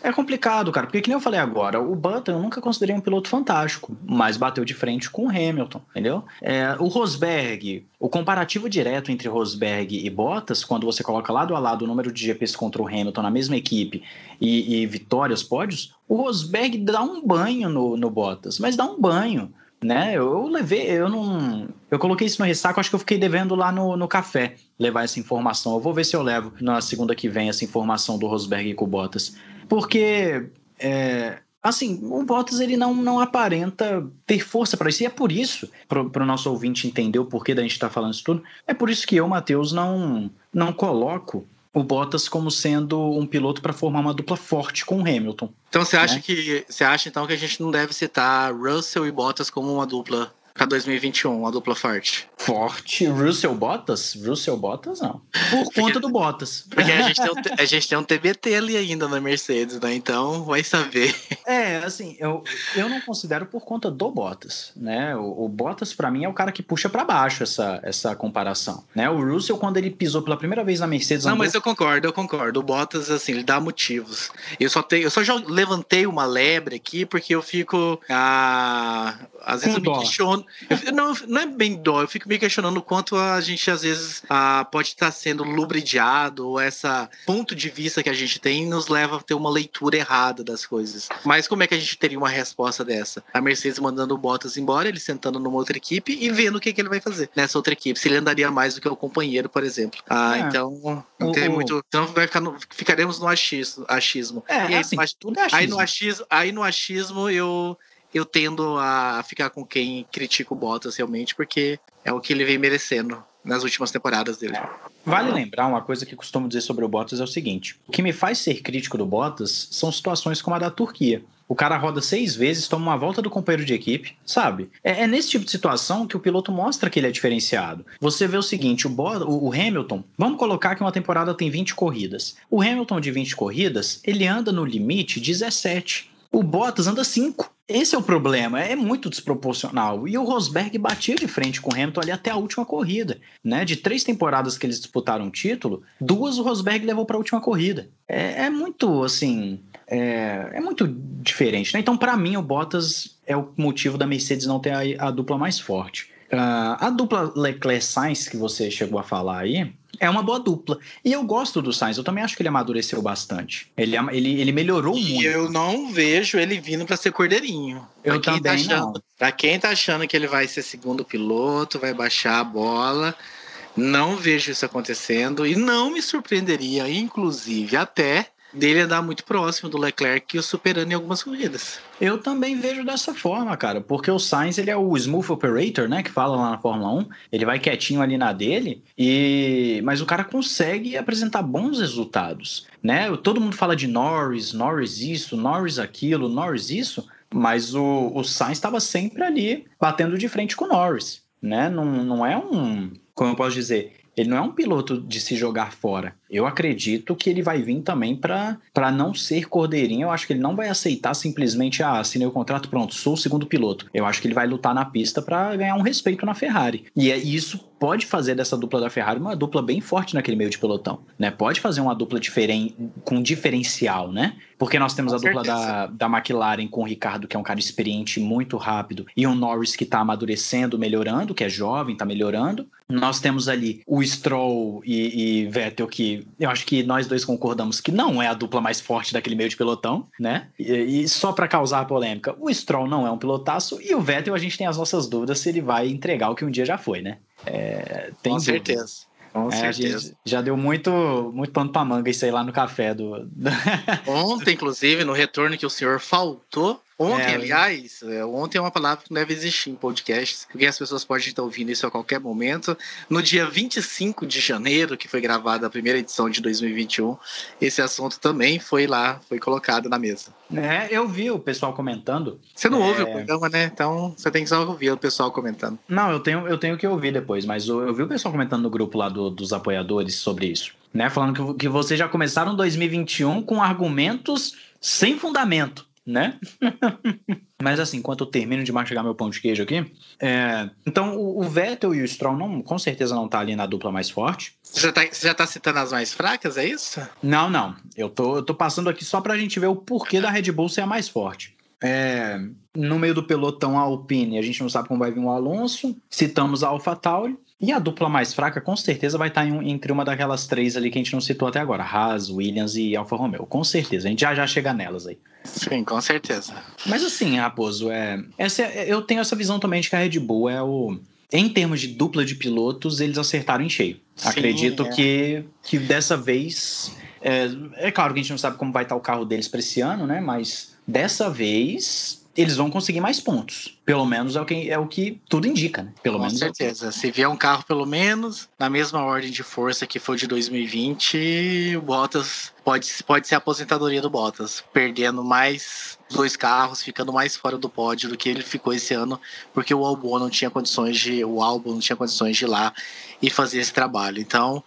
é complicado, cara. Porque, que nem eu falei agora, o Button eu nunca considerei um piloto fantástico, mas bateu de frente com o Hamilton, entendeu? É, o Rosberg, o comparativo direto entre Rosberg e Bottas, quando você coloca lado a lado o número de GPs contra o Hamilton na mesma equipe e, e vitórias, pódios, o Rosberg dá um banho no, no Bottas, mas dá um banho. Né? Eu, levei, eu não. Eu coloquei isso no ressaco, acho que eu fiquei devendo lá no, no café levar essa informação. Eu vou ver se eu levo na segunda que vem essa informação do Rosberg com o Bottas. Porque é, assim, o Bottas ele não, não aparenta ter força para isso. E é por isso, para o nosso ouvinte entender o porquê da gente estar tá falando isso tudo, é por isso que eu, Matheus, não, não coloco o Bottas como sendo um piloto para formar uma dupla forte com o Hamilton. Então você acha né? que você acha então que a gente não deve citar Russell e Bottas como uma dupla para 2021, a dupla forte. Forte? Russell Bottas? Russell Bottas não. Por porque, conta do Bottas. Porque a gente, tem um, a gente tem um TBT ali ainda na Mercedes, né? Então vai saber. É, assim, eu, eu não considero por conta do Bottas, né? O, o Bottas para mim é o cara que puxa para baixo essa, essa comparação, né? O Russell quando ele pisou pela primeira vez na Mercedes. Não, andou... mas eu concordo, eu concordo. O Bottas assim, ele dá motivos. Eu só tenho, eu só já levantei uma lebre aqui porque eu fico ah, às vezes Com eu me questiono eu, não, não é bem dó, eu fico me questionando o quanto a gente às vezes ah, pode estar sendo lubridiado, ou essa ponto de vista que a gente tem nos leva a ter uma leitura errada das coisas. Mas como é que a gente teria uma resposta dessa? A Mercedes mandando o Bottas embora, ele sentando numa outra equipe e vendo o que, que ele vai fazer nessa outra equipe. Se ele andaria mais do que o companheiro, por exemplo. Ah, é. então não tem o, muito. Então vai ficar no, ficaremos no achismo. achismo. É, aí, assim, tudo é achismo. Aí no achismo, aí no achismo eu eu tendo a ficar com quem critica o Bottas realmente, porque é o que ele vem merecendo nas últimas temporadas dele. Vale lembrar uma coisa que costumo dizer sobre o Bottas é o seguinte: o que me faz ser crítico do Bottas são situações como a da Turquia. O cara roda seis vezes, toma uma volta do companheiro de equipe, sabe? É, é nesse tipo de situação que o piloto mostra que ele é diferenciado. Você vê o seguinte: o, Bottas, o, o Hamilton, vamos colocar que uma temporada tem 20 corridas. O Hamilton de 20 corridas, ele anda no limite 17. O Bottas anda 5. Esse é o problema, é muito desproporcional. E o Rosberg batia de frente com o Hamilton ali até a última corrida, né? De três temporadas que eles disputaram o título, duas o Rosberg levou para a última corrida. É, é, muito, assim, é, é muito diferente, né? Então, para mim, o Bottas é o motivo da Mercedes não ter a, a dupla mais forte. Uh, a dupla Leclerc-Sainz que você chegou a falar aí, é uma boa dupla. E eu gosto do Sainz, eu também acho que ele amadureceu bastante. Ele, ele, ele melhorou e muito. eu não vejo ele vindo para ser cordeirinho. Eu pra também tá achando, não. Pra quem tá achando que ele vai ser segundo piloto, vai baixar a bola, não vejo isso acontecendo e não me surpreenderia, inclusive, até dele andar muito próximo do Leclerc e o superando em algumas corridas. Eu também vejo dessa forma, cara, porque o Sainz ele é o smooth operator, né, que fala lá na Fórmula 1. Ele vai quietinho ali na dele e mas o cara consegue apresentar bons resultados, né? Todo mundo fala de Norris, Norris isso, Norris aquilo, Norris isso, mas o, o Sainz estava sempre ali batendo de frente com o Norris, né? Não, não é um, como eu posso dizer, ele não é um piloto de se jogar fora. Eu acredito que ele vai vir também para não ser cordeirinho. Eu acho que ele não vai aceitar simplesmente, ah, assinei o contrato, pronto, sou o segundo piloto. Eu acho que ele vai lutar na pista para ganhar um respeito na Ferrari. E é isso pode fazer dessa dupla da Ferrari uma dupla bem forte naquele meio de pelotão, né? Pode fazer uma dupla diferente, com diferencial, né? Porque nós temos com a certeza. dupla da, da McLaren com o Ricardo, que é um cara experiente, muito rápido, e o Norris que tá amadurecendo, melhorando, que é jovem, tá melhorando. Nós temos ali o Stroll e, e Vettel, que eu acho que nós dois concordamos que não é a dupla mais forte daquele meio de pelotão, né? E, e só para causar a polêmica, o Stroll não é um pilotaço e o Vettel a gente tem as nossas dúvidas se ele vai entregar o que um dia já foi, né? É, Com certeza. Com é, certeza. já deu muito, muito pano pra manga isso aí lá no café do. Ontem, inclusive, no retorno que o senhor faltou, Ontem, é, aliás, é, ontem é uma palavra que não deve existir em podcasts, porque as pessoas podem estar ouvindo isso a qualquer momento. No dia 25 de janeiro, que foi gravada a primeira edição de 2021, esse assunto também foi lá, foi colocado na mesa. É, eu vi o pessoal comentando. Você não é... ouve o programa, né? Então você tem que só ouvir o pessoal comentando. Não, eu tenho, eu tenho que ouvir depois, mas eu, eu vi o pessoal comentando no grupo lá do, dos apoiadores sobre isso. Né, falando que, que vocês já começaram 2021 com argumentos sem fundamento né? *laughs* Mas assim, enquanto eu termino de mastigar meu pão de queijo aqui, é... então o, o, Vettel e o Stroll não, com certeza não tá ali na dupla mais forte. Você já, tá, você já tá citando as mais fracas, é isso? Não, não. Eu tô, eu tô passando aqui só pra gente ver o porquê da Red Bull ser a mais forte. É, no meio do pelotão a Alpine, a gente não sabe como vai vir o Alonso. Citamos a AlphaTauri. E a dupla mais fraca, com certeza, vai estar em, entre uma daquelas três ali que a gente não citou até agora: Haas, Williams e Alfa Romeo. Com certeza, a gente já já chega nelas aí. Sim, com certeza. Mas assim, Raposo, é, essa, é, eu tenho essa visão também de que a Red Bull é o. Em termos de dupla de pilotos, eles acertaram em cheio. Sim, Acredito é. que, que dessa vez. É, é claro que a gente não sabe como vai estar o carro deles para esse ano, né? Mas dessa vez eles vão conseguir mais pontos. Pelo menos é o que, é o que tudo indica, né? Pelo Com menos certeza. É Se vier um carro, pelo menos, na mesma ordem de força que foi de 2020, o Bottas pode, pode ser a aposentadoria do Bottas, perdendo mais dois carros, ficando mais fora do pódio do que ele ficou esse ano, porque o Albon não tinha condições de. O Albon não tinha condições de ir lá e fazer esse trabalho. Então,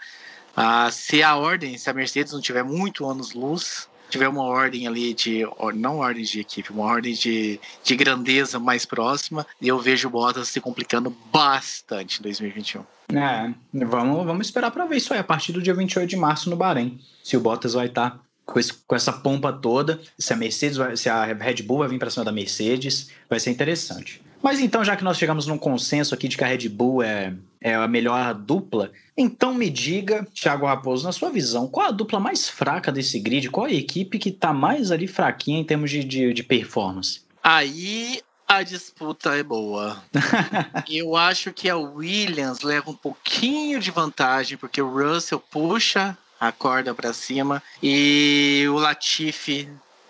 ah, se a ordem, se a Mercedes não tiver muito anos luz, tiver uma ordem ali de. Não ordem de equipe, uma ordem de, de grandeza mais próxima, e eu vejo o Bottas se complicando bastante em 2021. É, vamos, vamos esperar para ver isso aí a partir do dia 28 de março no Bahrein. Se o Bottas vai estar tá com, esse, com essa pompa toda, se a Mercedes, vai, se a Red Bull vai vir para cima da Mercedes, vai ser interessante. Mas então, já que nós chegamos num consenso aqui de que a Red Bull é, é a melhor dupla, então me diga, Thiago Raposo, na sua visão, qual a dupla mais fraca desse grid? Qual a equipe que está mais ali fraquinha em termos de, de, de performance? Aí a disputa é boa. *laughs* Eu acho que a Williams leva um pouquinho de vantagem, porque o Russell puxa a corda para cima e o Latifi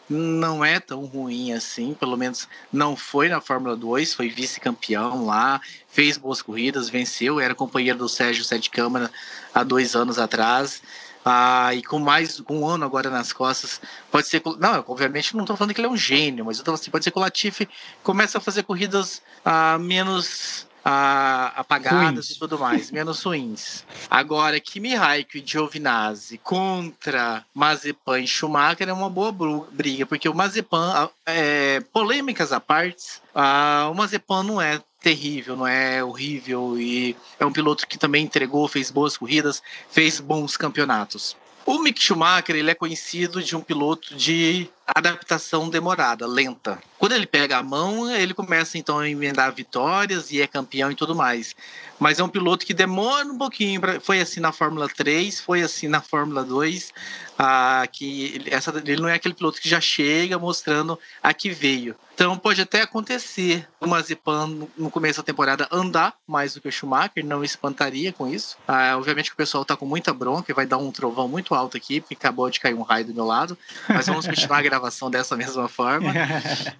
não é tão ruim assim, pelo menos não foi na Fórmula 2, foi vice-campeão lá, fez boas corridas, venceu, era companheiro do Sérgio Sete Câmara há dois anos atrás. Ah, e com mais um ano agora nas costas, pode ser. Não, obviamente não estou falando que ele é um gênio, mas eu tô, assim, pode ser que o Latifi comece a fazer corridas ah, menos ah, apagadas ruins. e tudo mais, menos ruins. Agora, Kimi Raikkonen e Giovinazzi contra Mazepan e Schumacher é uma boa briga, porque o Mazepan é, polêmicas à parte, uh, o Mazepan não é terrível, não é horrível e é um piloto que também entregou, fez boas corridas, fez bons campeonatos. O Mick Schumacher ele é conhecido de um piloto de adaptação demorada, lenta. Quando ele pega a mão, ele começa então a emendar vitórias e é campeão e tudo mais. Mas é um piloto que demora um pouquinho. Pra... Foi assim na Fórmula 3, foi assim na Fórmula 2. Ah, que ele, essa, ele não é aquele piloto que já chega mostrando a que veio. Então pode até acontecer o Mazepan no começo da temporada andar mais do que o Schumacher, não espantaria com isso. Ah, obviamente que o pessoal tá com muita bronca e vai dar um trovão muito alto aqui, porque acabou de cair um raio do meu lado. Mas vamos continuar *laughs* gravação dessa mesma forma. *laughs*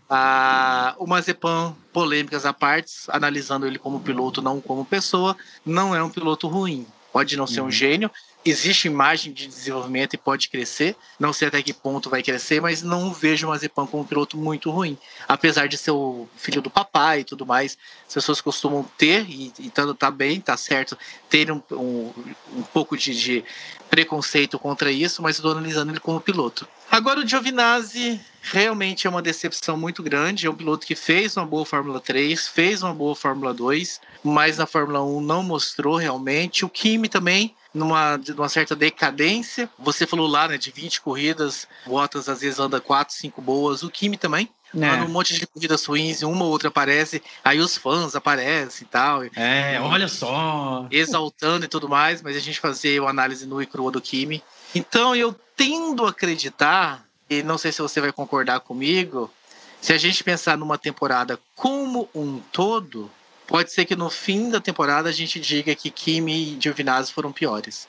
Ah, o Mazepan, polêmicas à parte, analisando ele como piloto, não como pessoa, não é um piloto ruim. Pode não ser um uhum. gênio, existe imagem de desenvolvimento e pode crescer. Não sei até que ponto vai crescer, mas não vejo o Mazepan como um piloto muito ruim. Apesar de ser o filho do papai e tudo mais, as pessoas costumam ter, e, e tá, tá bem, tá certo, ter um, um, um pouco de, de, preconceito contra isso, mas estou analisando ele como piloto. Agora o Giovinazzi realmente é uma decepção muito grande. É um piloto que fez uma boa Fórmula 3, fez uma boa Fórmula 2, mas na Fórmula 1 não mostrou realmente. O Kimi também numa, numa certa decadência. Você falou lá, né, de 20 corridas, Bottas às vezes anda 4, 5 boas, o Kimi também. É. Anda um monte de corridas ruins, uma ou outra aparece, aí os fãs aparecem e tal. É, olha só. Exaltando e tudo mais, mas a gente fazer uma análise nua e crua do Kimi. Então eu tendo a acreditar, e não sei se você vai concordar comigo, se a gente pensar numa temporada como um todo, pode ser que no fim da temporada a gente diga que Kimi e Giovinazzi foram piores.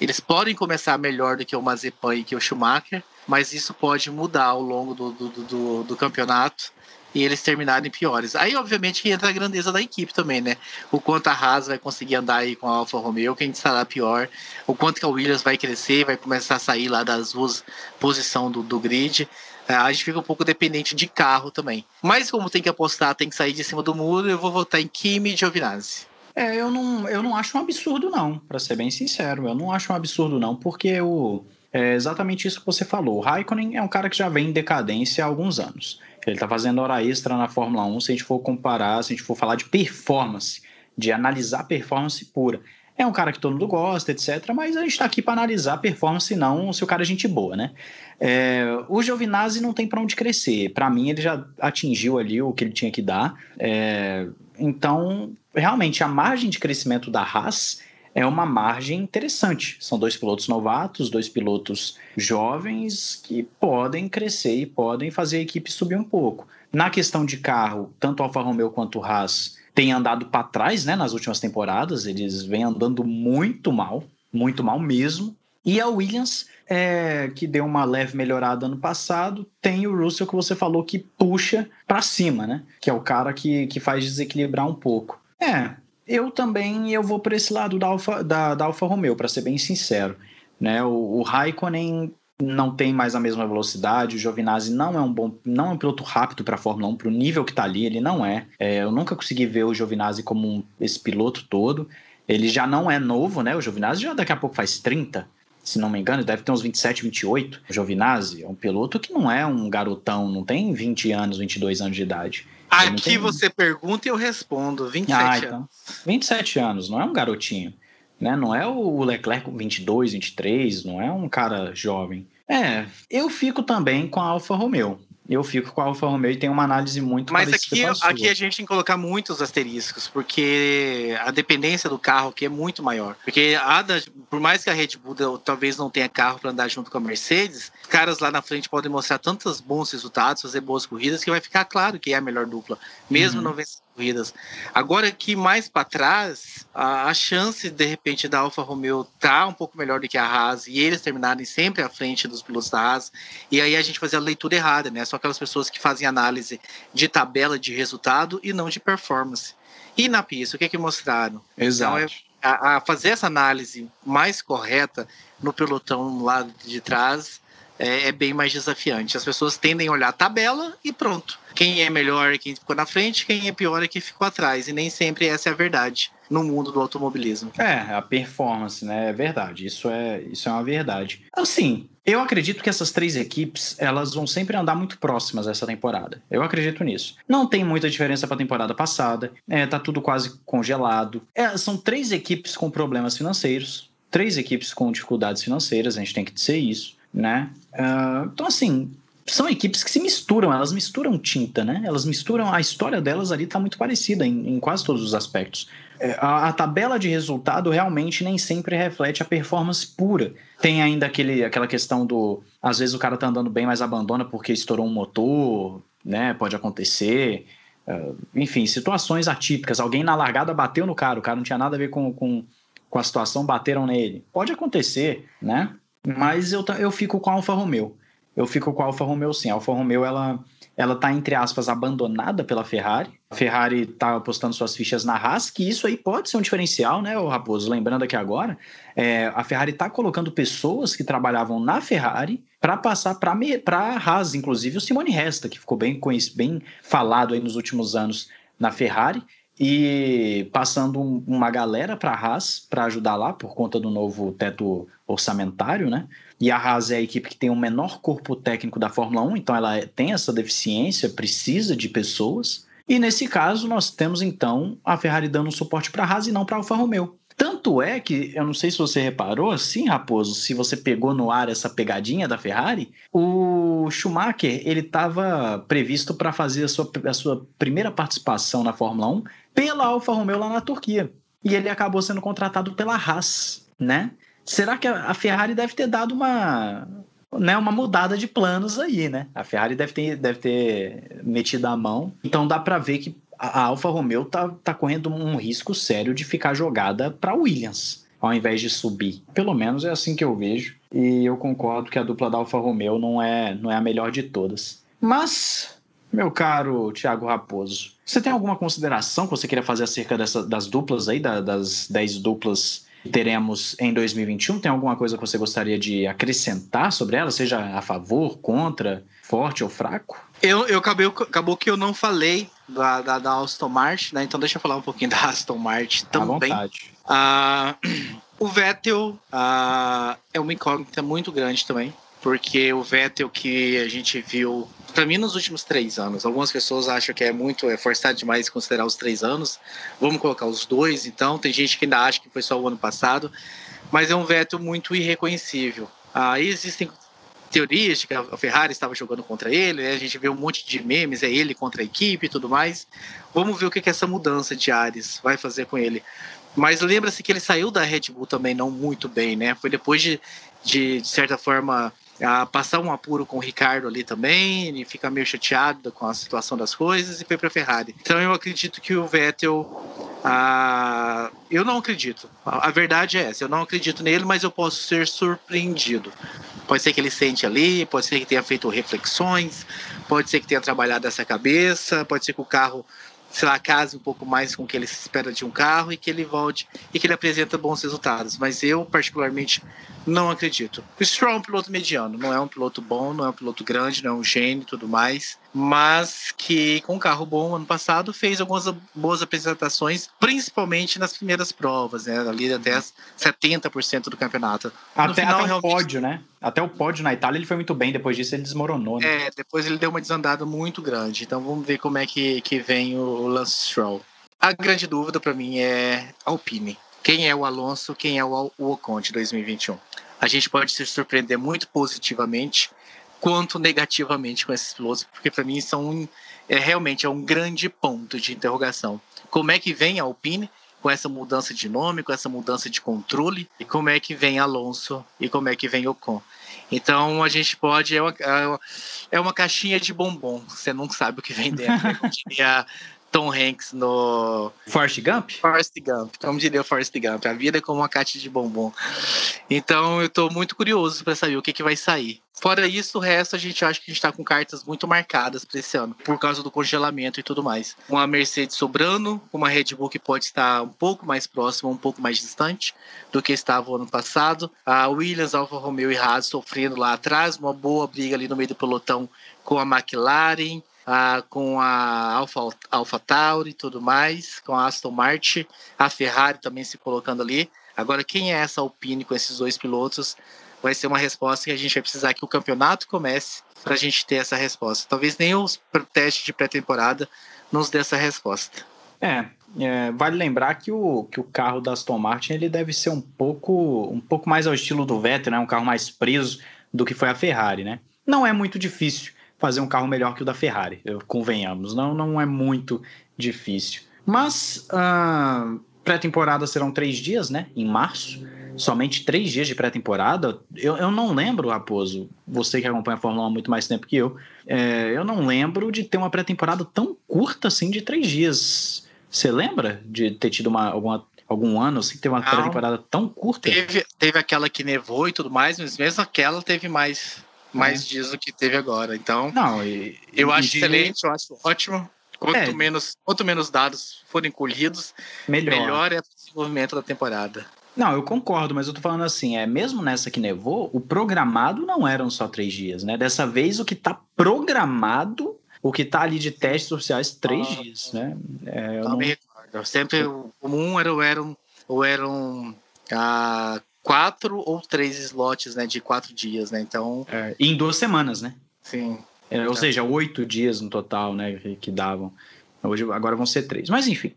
Eles podem começar melhor do que o Mazepan e que o Schumacher, mas isso pode mudar ao longo do, do, do, do campeonato e eles terminarem piores. Aí, obviamente, que entra a grandeza da equipe também, né? O quanto a Haas vai conseguir andar aí com a Alfa Romeo, quem estará pior, o quanto que a Williams vai crescer, vai começar a sair lá das duas posições do, do grid. É, a gente fica um pouco dependente de carro também. Mas como tem que apostar, tem que sair de cima do muro, eu vou votar em Kimi Giovinazzi. É, eu não, eu não acho um absurdo, não, para ser bem sincero. Eu não acho um absurdo, não, porque o, é exatamente isso que você falou. O Raikkonen é um cara que já vem em decadência há alguns anos. Ele está fazendo hora extra na Fórmula 1. Se a gente for comparar, se a gente for falar de performance, de analisar performance pura, é um cara que todo mundo gosta, etc. Mas a gente está aqui para analisar performance, não se o cara é gente boa, né? É, o Giovinazzi não tem para onde crescer. Para mim, ele já atingiu ali o que ele tinha que dar. É, então, realmente, a margem de crescimento da Haas é uma margem interessante. São dois pilotos novatos, dois pilotos jovens que podem crescer e podem fazer a equipe subir um pouco. Na questão de carro, tanto Alfa Romeo quanto Haas têm andado para trás né, nas últimas temporadas, eles vêm andando muito mal, muito mal mesmo. E a Williams, é, que deu uma leve melhorada ano passado, tem o Russell que você falou que puxa para cima, né? Que é o cara que, que faz desequilibrar um pouco. É, eu também eu vou por esse lado da Alfa, da, da Alfa Romeo, para ser bem sincero. Né? O, o Raikkonen não tem mais a mesma velocidade, o Giovinazzi não é um bom, não é um piloto rápido para a Fórmula 1, para o nível que está ali, ele não é. é. Eu nunca consegui ver o Giovinazzi como um, esse piloto todo. Ele já não é novo, né? O Giovinazzi já daqui a pouco faz 30, se não me engano, deve ter uns 27, 28. O Giovinazzi é um piloto que não é um garotão, não tem 20 anos, 22 anos de idade. Aqui você pergunta e eu respondo. 27 ah, então, anos. 27 anos, não é um garotinho. Né? Não é o Leclerc com 22, 23, não é um cara jovem. É, eu fico também com a Alfa Romeo eu fico com a Alfa Romeo e tem uma análise muito Mas aqui, a aqui a gente tem que colocar muitos asteriscos, porque a dependência do carro aqui é muito maior. Porque a por mais que a Red Bull talvez não tenha carro para andar junto com a Mercedes, caras lá na frente podem mostrar tantos bons resultados, fazer boas corridas, que vai ficar claro que é a melhor dupla, mesmo uhum. não vencendo corridas. Agora que mais para trás, a, a, chance de repente da Alfa Romeo tá um pouco melhor do que a Haas e eles terminarem sempre à frente dos pilotos da Haas, e aí a gente fazer a leitura errada, né? Só aquelas pessoas que fazem análise de tabela de resultado e não de performance. E na pista, o que é que mostraram? Exato. Então, é, a, a fazer essa análise mais correta no pelotão lá de trás é, é, bem mais desafiante. As pessoas tendem a olhar a tabela e pronto. Quem é melhor é quem ficou na frente, quem é pior é quem ficou atrás. E nem sempre essa é a verdade no mundo do automobilismo. É, a performance, né? É verdade. Isso é, isso é uma verdade. Assim, Eu acredito que essas três equipes elas vão sempre andar muito próximas essa temporada. Eu acredito nisso. Não tem muita diferença para a temporada passada. É, tá tudo quase congelado. É, são três equipes com problemas financeiros, três equipes com dificuldades financeiras. A gente tem que dizer isso, né? Uh, então assim, são equipes que se misturam, elas misturam tinta, né? Elas misturam, a história delas ali está muito parecida em, em, quase todos os aspectos. É, a, a, tabela de resultado realmente nem sempre reflete a performance pura. Tem ainda aquele, aquela questão do. Às vezes o cara tá andando bem, mas abandona porque estourou um motor, né? Pode acontecer. Uh, enfim, situações atípicas. Alguém na largada bateu no cara, o cara não tinha nada a ver com, com, com a situação, bateram nele. Pode acontecer, né? Mas eu, eu fico com a Alfa Romeo eu fico com a Alfa Romeo sim. A Alfa Romeo, ela, ela tá, entre aspas, abandonada pela Ferrari. A Ferrari tá apostando suas fichas na Haas, que isso aí pode ser um diferencial, né, Raposo? Lembrando aqui agora, é, a Ferrari tá colocando pessoas que trabalhavam na Ferrari para passar para a Haas, inclusive o Simone Resta, que ficou bem, bem falado aí nos últimos anos na Ferrari e passando uma galera para a Haas para ajudar lá por conta do novo teto orçamentário, né? E a Haas é a equipe que tem o menor corpo técnico da Fórmula 1, então ela tem essa deficiência, precisa de pessoas. E nesse caso, nós temos então a Ferrari dando um suporte para a Haas e não para a Alfa Romeo. Tanto é que, eu não sei se você reparou, assim, Raposo, se você pegou no ar essa pegadinha da Ferrari, o Schumacher ele estava previsto para fazer a sua, a sua primeira participação na Fórmula 1 pela Alfa Romeo lá na Turquia. E ele acabou sendo contratado pela Haas, né? Será que a Ferrari deve ter dado uma, né, uma mudada de planos aí, né? A Ferrari deve ter, deve ter metido a mão. Então dá para ver que a Alfa Romeo tá, tá correndo um risco sério de ficar jogada para Williams, ao invés de subir. Pelo menos é assim que eu vejo. E eu concordo que a dupla da Alfa Romeo não é, não é a melhor de todas. Mas, meu caro Thiago Raposo, você tem alguma consideração que você queria fazer acerca dessa, das duplas aí, da, das 10 duplas teremos em 2021? Tem alguma coisa que você gostaria de acrescentar sobre ela, seja a favor, contra, forte ou fraco? Eu, eu acabei, acabou que eu não falei da, da, da Aston Martin, né? Então deixa eu falar um pouquinho da Aston Martin também. À vontade. Ah, o Vettel ah, é uma incógnita muito grande também, porque o Vettel que a gente viu para mim, nos últimos três anos, algumas pessoas acham que é muito, é forçado demais considerar os três anos. Vamos colocar os dois, então. Tem gente que ainda acha que foi só o ano passado, mas é um veto muito irreconhecível. Aí existem teorias de que a Ferrari estava jogando contra ele, né? a gente vê um monte de memes, é ele contra a equipe e tudo mais. Vamos ver o que, que essa mudança de Ares vai fazer com ele. Mas lembra-se que ele saiu da Red Bull também não muito bem, né? Foi depois de, de, de certa forma, passar um apuro com o Ricardo ali também, ele fica meio chateado com a situação das coisas e foi para a Ferrari. Então eu acredito que o Vettel, ah, eu não acredito. A, a, verdade é essa, eu não acredito nele, mas eu posso ser surpreendido. Pode ser que ele sente ali, pode ser que tenha feito reflexões, pode ser que tenha trabalhado essa cabeça, pode ser que o carro sei lá, case um pouco mais com o que ele espera de um carro e que ele volte e que ele apresenta bons resultados. Mas eu, particularmente, não acredito. O Stroll é um piloto mediano, não é um piloto bom, não é um piloto grande, não é um gênio e tudo mais, mas que com um carro bom ano passado fez algumas boas apresentações, principalmente nas primeiras provas, né? Ali até 70% do campeonato. Até, final, até realmente... o pódio, né? Até o pódio na Itália ele foi muito bem, depois disso ele desmoronou. Né? É, depois ele deu uma desandada muito grande. Então vamos ver como é que, que vem o Lance Stroll. A grande dúvida para mim é Alpine. Quem é o Alonso, quem é o Ocon de 2021? A gente pode se surpreender muito positivamente quanto negativamente com esses pilotos, porque para mim são é realmente é um grande ponto de interrogação. Como é que vem a Alpine com essa mudança de nome, com essa mudança de controle, e como é que vem Alonso e como é que vem Ocon? Então a gente pode é uma, é uma caixinha de bombom, você nunca sabe o que vem dentro. Né? *laughs* Como diria Tom Hanks no. Forrest Gump? Forrest Gump, como diria o Forrest Gump. A vida é como uma caixa de bombom. Então eu tô muito curioso para saber o que, que vai sair. Fora isso, o resto a gente acha que a gente tá com cartas muito marcadas para esse ano, por causa do congelamento e tudo mais. Uma Mercedes sobrando, uma Red Bull que pode estar um pouco mais próxima, um pouco mais distante do que estava o ano passado. A Williams, Alfa Romeo e Haas sofrendo lá atrás, uma boa briga ali no meio do pelotão com a McLaren ah, com a Alpha, Alpha Tauri e tudo mais, com a Aston Martin, a Ferrari também se colocando ali. Agora, quem é essa Alpine com esses dois pilotos? vai ser uma resposta que a gente vai precisar que o campeonato comece para a gente ter essa resposta. Talvez nem os testes de pré-temporada nos dê essa resposta. É, é, vale lembrar que o, que o carro da Aston Martin ele deve ser um pouco, um pouco mais ao estilo do Vettel, né? um carro mais preso do que foi a Ferrari. Né? Não é muito difícil fazer um carro melhor que o da Ferrari, convenhamos, não, não é muito difícil. Mas uh, pré-temporada serão três dias, né? Em março. Somente três dias de pré-temporada. Eu, eu não lembro, Raposo, você que acompanha a Fórmula 1 há muito mais tempo que eu, é, eu não lembro de ter uma pré-temporada tão curta assim de três dias. Você lembra de ter tido uma, alguma, algum ano assim, ter uma pré-temporada tão curta? Teve, teve aquela que nevou e tudo mais, mas mesmo aquela teve mais, mais é. dias do que teve agora. Então, não, e, eu e acho de... excelente, eu acho ótimo. Quanto, é. menos, quanto menos dados forem colhidos, melhor. melhor é o desenvolvimento da temporada. Não, eu concordo, mas eu tô falando assim, é mesmo nessa que nevou, o programado não eram só três dias, né? Dessa vez o que tá programado, o que tá ali de testes oficiais, três ah, dias, né? É, eu não, me recordo. Sempre o comum era, eram, ou eram ah, quatro ou três slots, né? De quatro dias, né? Então. É, em duas semanas, né? Sim. É, ou seja, oito dias no total, né? Que, que davam. Hoje, agora vão ser três. Mas enfim,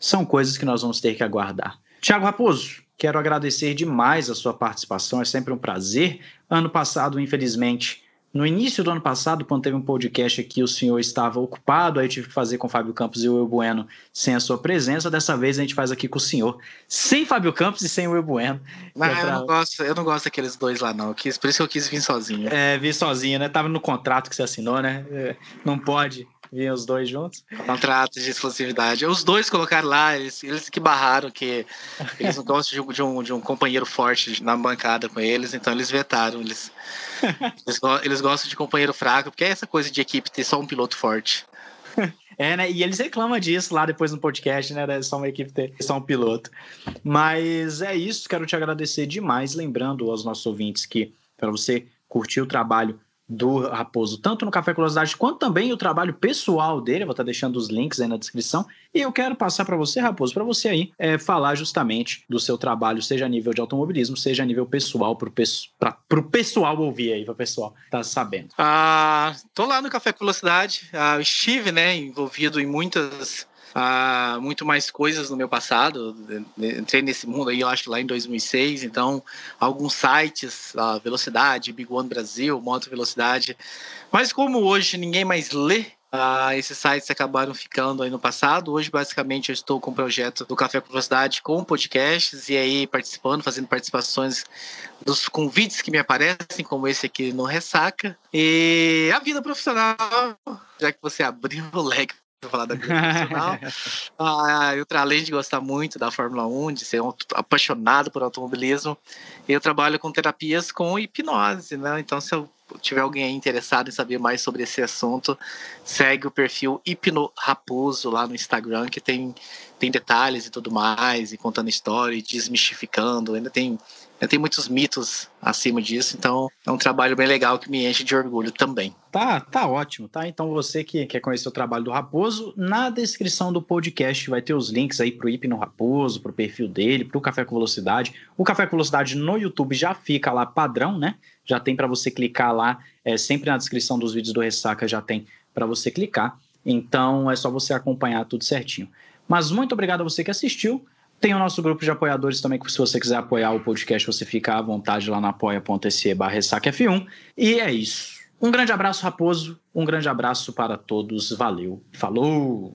são coisas que nós vamos ter que aguardar. Tiago Raposo, Quero agradecer demais a sua participação, é sempre um prazer. Ano passado, infelizmente, no início do ano passado, quando teve um podcast aqui, o senhor estava ocupado, aí eu tive que fazer com o Fábio Campos e o Eu Bueno sem a sua presença. Dessa vez a gente faz aqui com o senhor, sem Fábio Campos e sem o Eu Bueno. Mas é pra... eu, não gosto, eu não gosto daqueles dois lá, não. Por isso que eu quis vir sozinho. É, vir sozinho, né? Tava no contrato que você assinou, né? É, não pode Vinham os dois juntos? Contrato de exclusividade. Os dois colocaram lá, eles, eles que barraram que eles não gostam de um, de um companheiro forte na bancada com eles, então eles vetaram. Eles, *laughs* eles, eles gostam de companheiro fraco, porque é essa coisa de equipe ter só um piloto forte. *laughs* É, né? E eles reclamam disso lá depois no podcast, né? É só uma equipe ter só um piloto. Mas é isso, quero te agradecer demais. Lembrando aos nossos ouvintes que, para você curtir o trabalho do Raposo, tanto no Café Curiosidade quanto também o trabalho pessoal dele. Eu vou estar deixando os links aí na descrição. E eu quero passar para você, Raposo, para você aí é, falar justamente do seu trabalho, seja a nível de automobilismo, seja a nível pessoal, para o pessoal ouvir aí, para o pessoal tá sabendo. Ah, tô lá no Café Velocidade. Ah, estive né, envolvido em muitas a muito mais coisas no meu passado. Entrei nesse mundo aí, eu acho, lá em 2006. Então, alguns sites, a Velocidade, Big One Brasil, Moto Velocidade. Mas como hoje ninguém mais lê, ah, esses sites acabaram ficando aí no passado. Hoje, basicamente, eu estou com o projeto do Café com Velocidade com podcasts e aí participando, fazendo participações dos convites que me aparecem, como esse aqui no Ressaca. E a vida profissional, já que você abriu o leque para falar da profissional. *laughs* ah, eu, além de gostar muito da Fórmula 1, de ser um apaixonado por automobilismo, eu trabalho com terapias com hipnose, né? Então, se eu tiver alguém interessado em saber mais sobre esse assunto, segue o perfil Hipno Raposo lá no Instagram, que tem, tem detalhes e tudo mais, e contando história, e desmistificando. Ainda tem tem muitos mitos acima disso, então é um trabalho bem legal que me enche de orgulho também. Tá, tá ótimo, tá? Então você que quer conhecer o trabalho do Raposo, na descrição do podcast vai ter os links aí pro Hipno Raposo, pro perfil dele, pro Café com Velocidade. O Café com Velocidade no YouTube já fica lá padrão, né? Já tem para você clicar lá, é, sempre na descrição dos vídeos do Ressaca já tem para você clicar. Então é só você acompanhar tudo certinho. Mas muito obrigado a você que assistiu. Tem o nosso grupo de apoiadores também, que se você quiser apoiar o podcast, você fica à vontade lá na apoia.se barra F1. E é isso. Um grande abraço, Raposo. Um grande abraço para todos. Valeu. Falou!